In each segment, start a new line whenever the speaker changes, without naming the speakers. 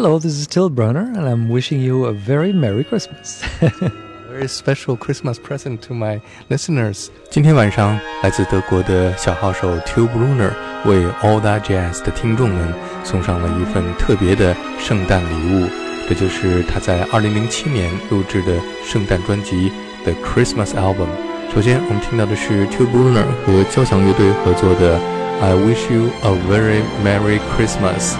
Hello, this is Till Brönner, and I'm wishing you a very Merry Christmas.
very special Christmas present to my listeners. 今天晚上，来自德国的小号手 Till Brönner 为 All That Jazz 的听众们送上了一份特别的圣诞礼物，这就是他在2007年录制的圣诞专辑《The Christmas Album》。首先，我们听到的是 Till Brönner i Wish You a Very Merry Christmas》。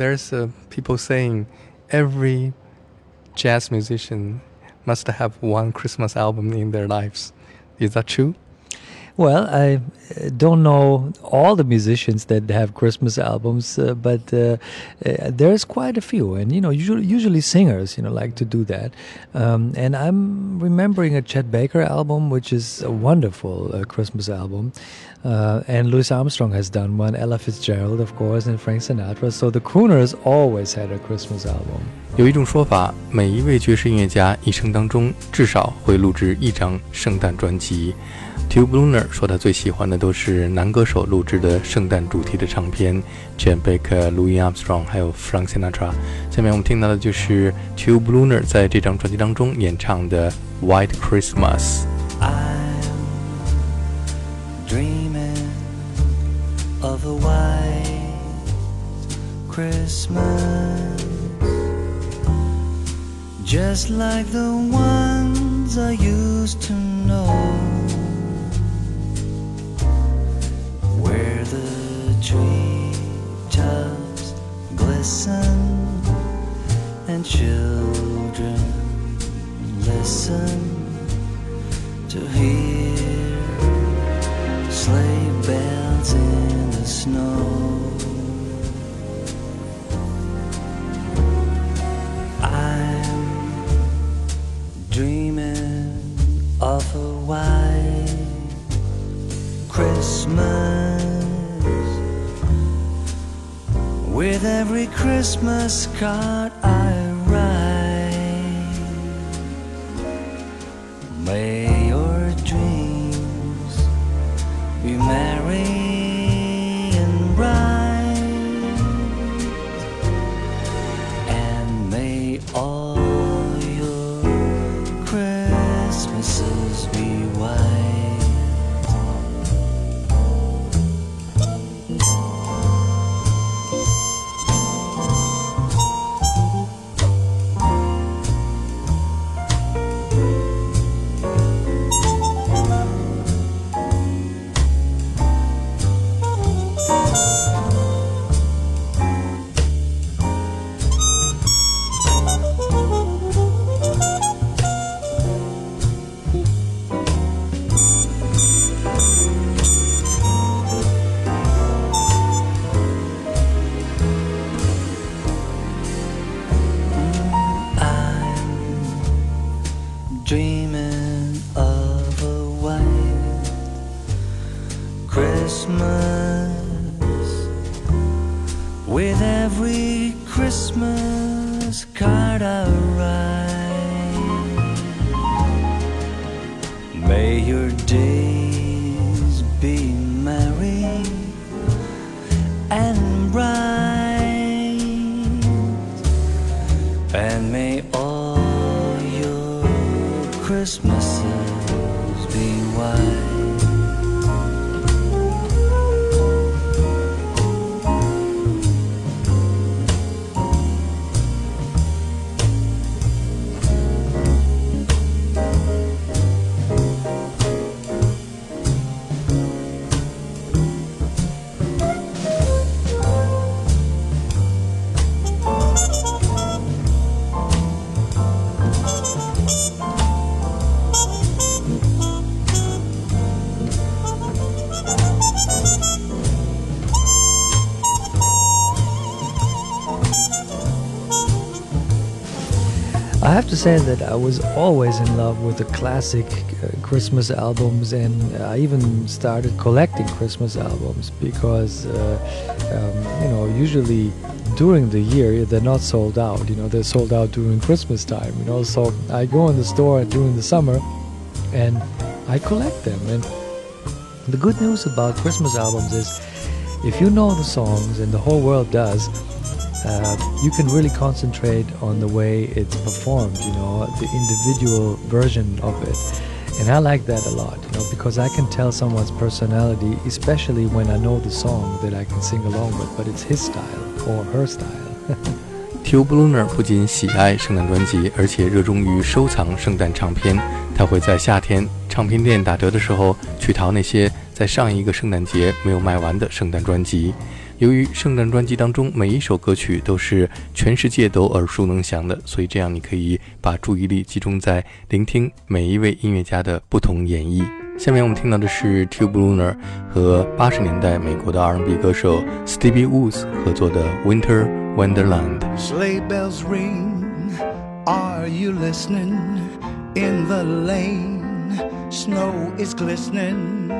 There's uh, people saying every jazz musician must have one Christmas album in their lives. Is that true?
Well, I uh, don't know all the musicians that have Christmas albums, uh, but uh, uh, there's quite a few, and you know, usually, usually singers, you know, like to do that. Um, and I'm remembering a Chet Baker album, which is a wonderful uh, Christmas album. Uh, and Louis Armstrong has done one, Ella Fitzgerald, of course, and Frank Sinatra. So the Crooners always had a Christmas album.
有一种说法，每一位爵士音乐家一生当中至少会录制一张圣诞专辑。 Till Brönner 说他最喜欢的都是男歌手录制的圣诞主题的唱片，Chet Baker、Louis Armstrong 还有 Frank Sinatra。下面我们听到的就是 Till Brönner 在这张专辑当中演唱的《White Christmas》。
of Christmas like the ones I used to know treetops glisten and children listen to hear sleigh bells in the snow. Christmas card
Say that I was always in love with the classic uh, Christmas albums, and I even started collecting Christmas albums because, uh, um, you know, usually during the year they're not sold out. You know, they're sold out during Christmas time. You know, so I go in the store during the summer, and I collect them. And the good news about Christmas albums is, if you know the songs, and the whole world does uh, you can really concentrate on the way it's performed, you know, the individual version of it. And I like that a lot, you know, because I can tell someone's personality, especially when I know the song that I can sing along with, but it's his style or her style.
Till Brönner 不仅喜爱圣诞专辑，而且热衷于收藏圣诞唱片。他会在夏天唱片店打折的时候去淘那些在上一个圣诞节没有卖完的圣诞专辑。由于圣诞专辑当中每一首歌曲都是全世界都耳熟能详的，所以这样你可以把注意力集中在聆听每一位音乐家的不同演绎。下面我们听到的是 Tube Lunar 和八十年代美国的 R&B 歌手 Stevie Woods 合作的 Winter Wonderland。
Sleigh bells ring, are you listening? In the lane, snow is glistening.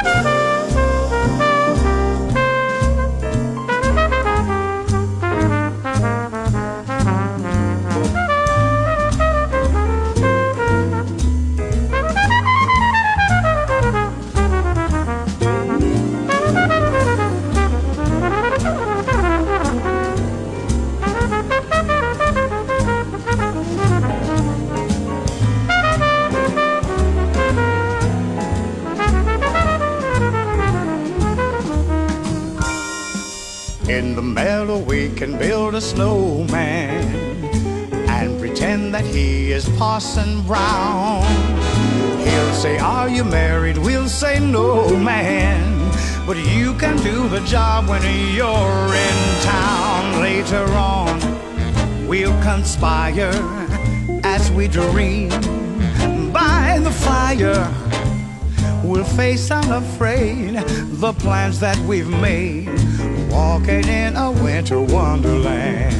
In the meadow we can build a snowman and pretend that he is Parson Brown. He'll say, Are you married? We'll say, No, man. But you can do the job when you're in town. Later on, we'll conspire as we dream by the fire. We'll face unafraid the plans that we've made, walking in a winter wonderland.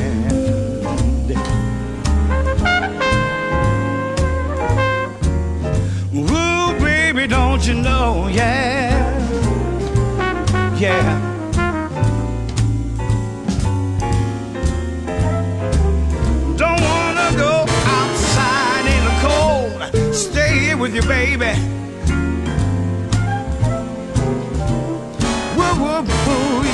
Ooh, baby, don't you know? Yeah, yeah. Don't wanna go outside in the cold. Stay here with your baby. Woo, woo, woo,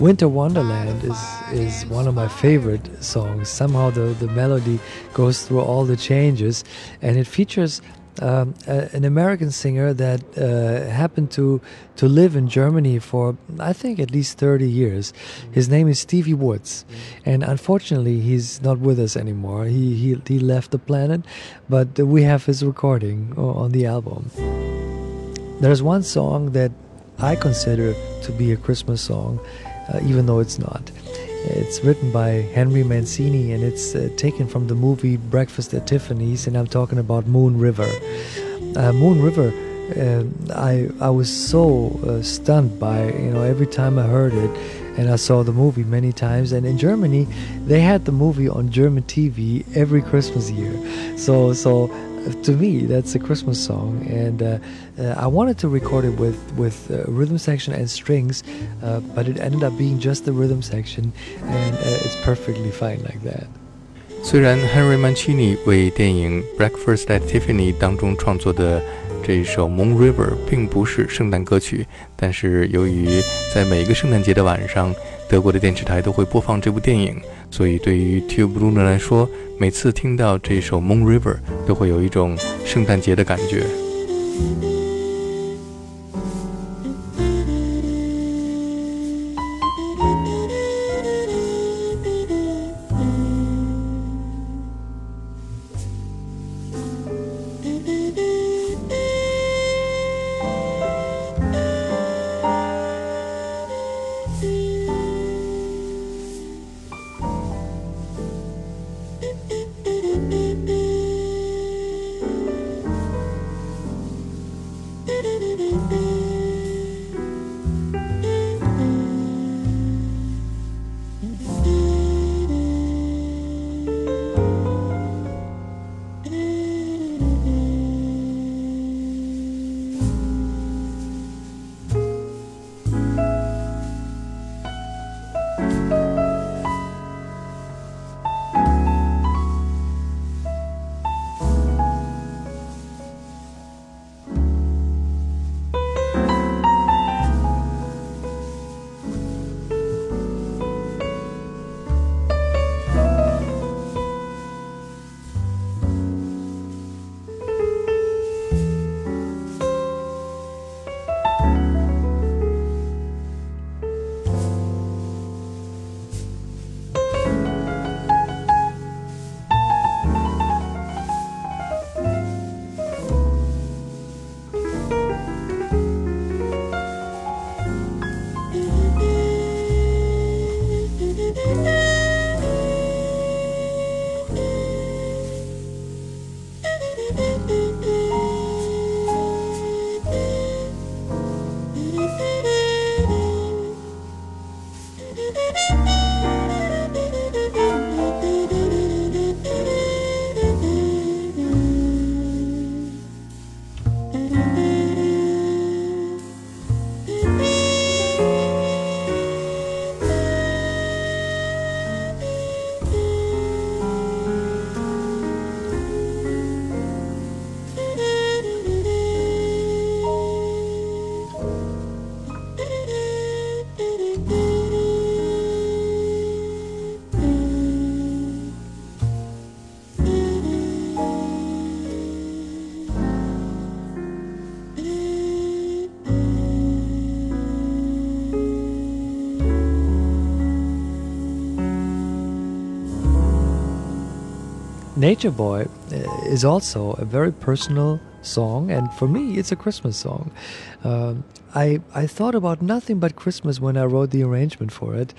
Winter Wonderland is is one of my favorite songs. Somehow the, the melody goes through all the changes, and it features um, a, an American singer that uh, happened to to live in Germany for I think at least 30 years. His name is Stevie Woods, and unfortunately he's not with us anymore. He he, he left the planet, but we have his recording on the album. There's one song that I consider to be a Christmas song, uh, even though it's not. It's written by Henry Mancini and it's uh, taken from the movie Breakfast at Tiffany's, and I'm talking about Moon River. Uh, Moon River, uh, I I was so uh, stunned by you know every time I heard it, and I saw the movie many times. And in Germany, they had the movie on German TV every Christmas year. So so to me, that's a Christmas song, and uh, uh, I wanted to record it with with uh, rhythm section and strings, uh, but it ended up being just the rhythm section, and uh, it's perfectly fine like that.
虽然 Henry Mancini 为电影《Breakfast at Tiffany》当中创作的这一首《Moon River》并不是圣诞歌曲，但是由于在每个圣诞节的晚上， 德国的电视台都会播放这部电影，所以对于 Tube Lunar 来说，每次听到这首《Moon River》都会有一种圣诞节的感觉。
Nature Boy uh, is also a very personal song, and for me, it's a Christmas song. Um, I I thought about nothing but Christmas when I wrote the arrangement for it,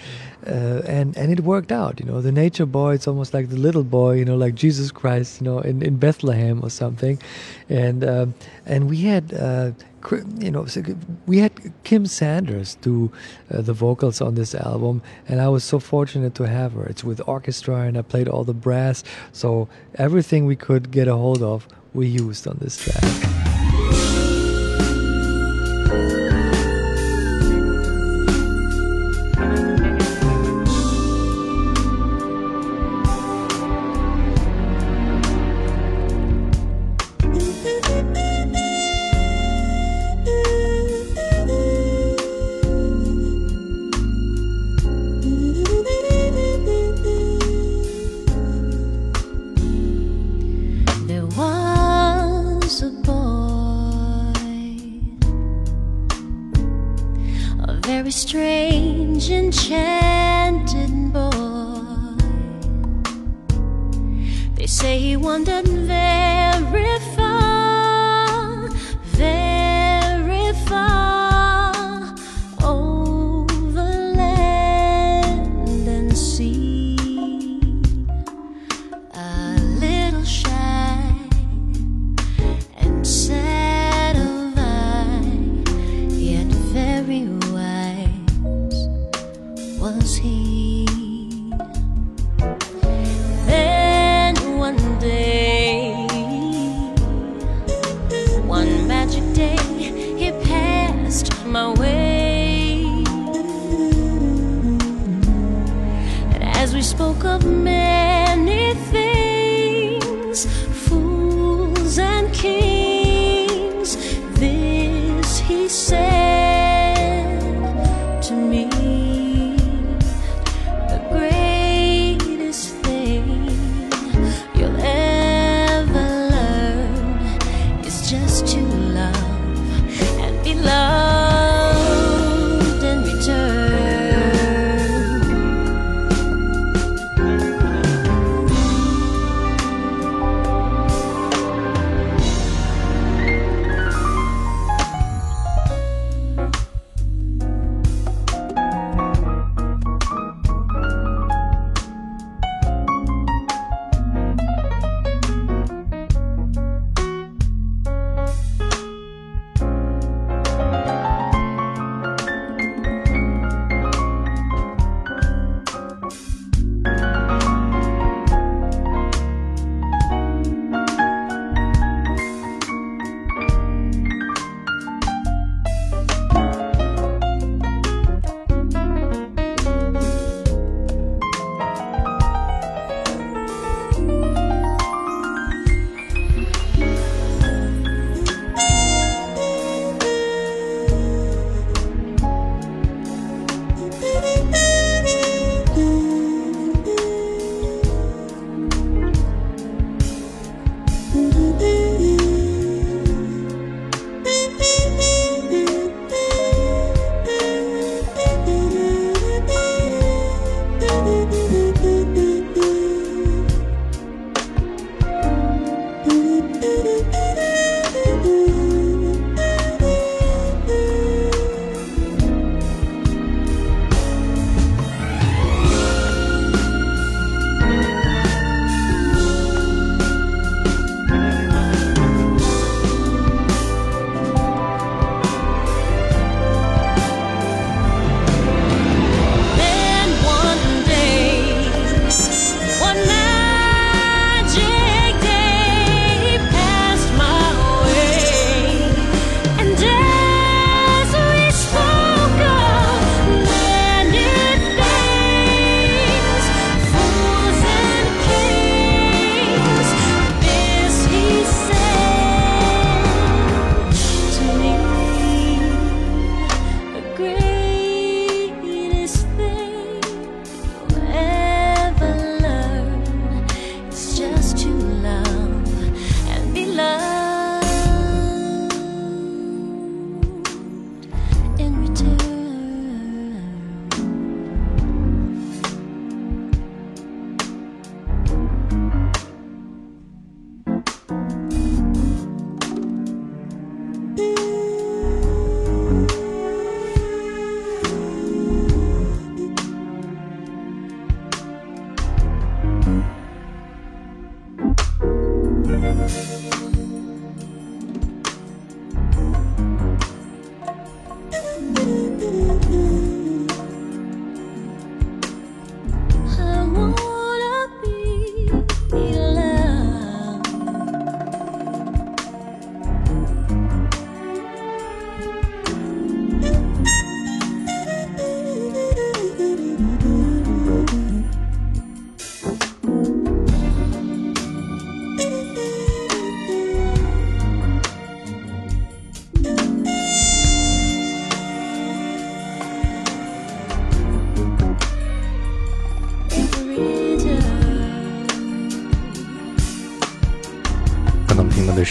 uh, and and it worked out. You know, the Nature Boy, it's almost like the little boy, you know, like Jesus Christ, you know, in, in Bethlehem or something, and um, and we had. You know, we had Kim Sanders do uh, the vocals on this album, and I was so fortunate to have her. It's with orchestra, and I played all the brass, so everything we could get a hold of, we used on this track.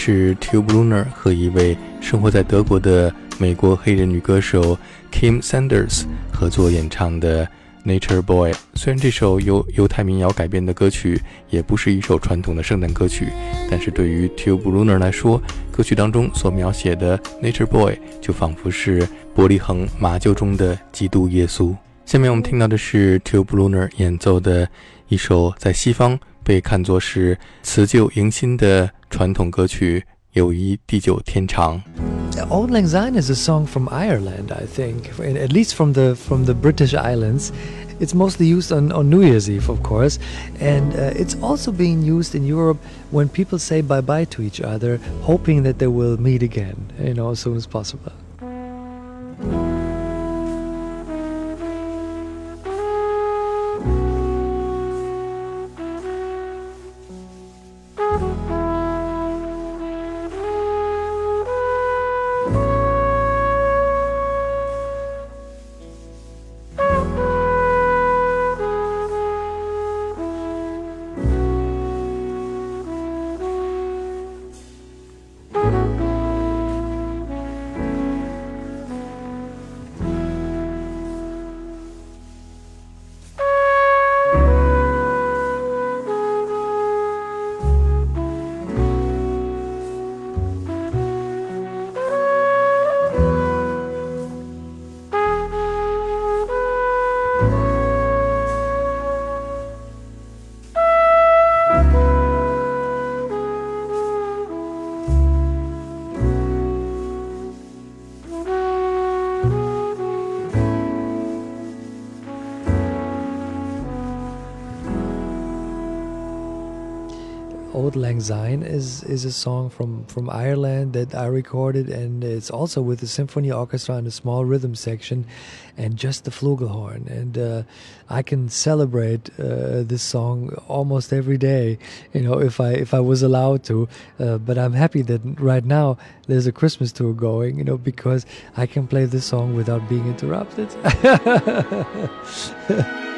是 Tube Lunar 和一位生活在德国的美国黑人女歌手 Kim Sanders 合作演唱的。Nature Boy，虽然这首由犹太民谣改编的歌曲也不是一首传统的圣诞歌曲，但是对于 Tube Lunar 来说，歌曲当中所描写的 Nature Boy 就仿佛是伯利恒马厩中的基督耶稣。下面我们听到的是 Tube Lunar 演奏的一首在西方被看作是辞旧迎新的传统歌曲《友谊地久天长》。
Auld Lang Syne is a song from Ireland, I think, at least from the from the British Islands. It's mostly used on, on New Year's Eve, of course, and uh, it's also being used in Europe when people say bye bye to each other, hoping that they will meet again, you know, as soon as possible. Syne is is a song from from Ireland that I recorded, and it's also with the symphony orchestra and a small rhythm section, and just the flugelhorn. And uh, I can celebrate uh, this song almost every day, you know, if I if I was allowed to. Uh, but I'm happy that right now there's a Christmas tour going, you know, because I can play this song without being interrupted.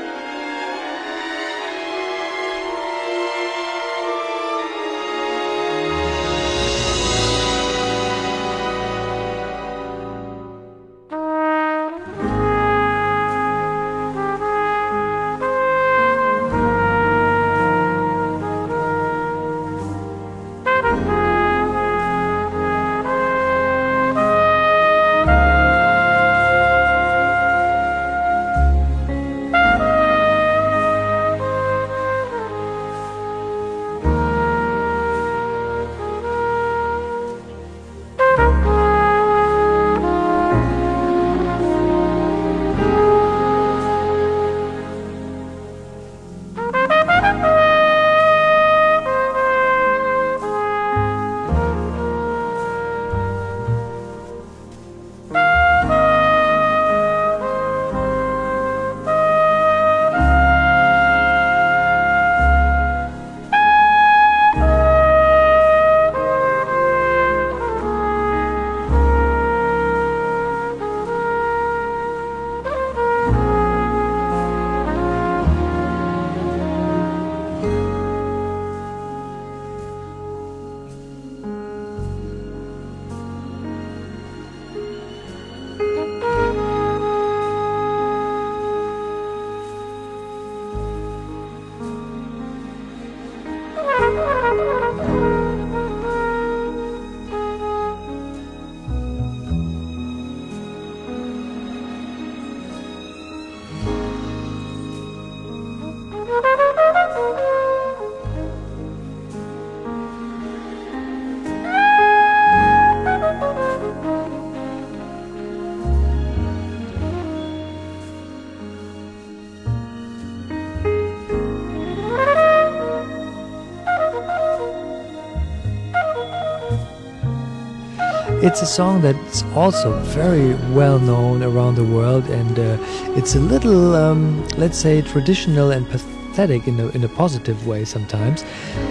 It's a song that's also very well known around the world, and uh, it's a little, um, let's say, traditional and pathetic in a, in a positive way sometimes.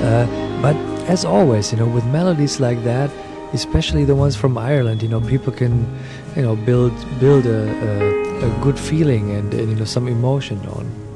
Uh, but as always, you know, with melodies like that, especially the ones from Ireland, you know, people can, you know, build build a, a, a good feeling and, and you know some emotion on.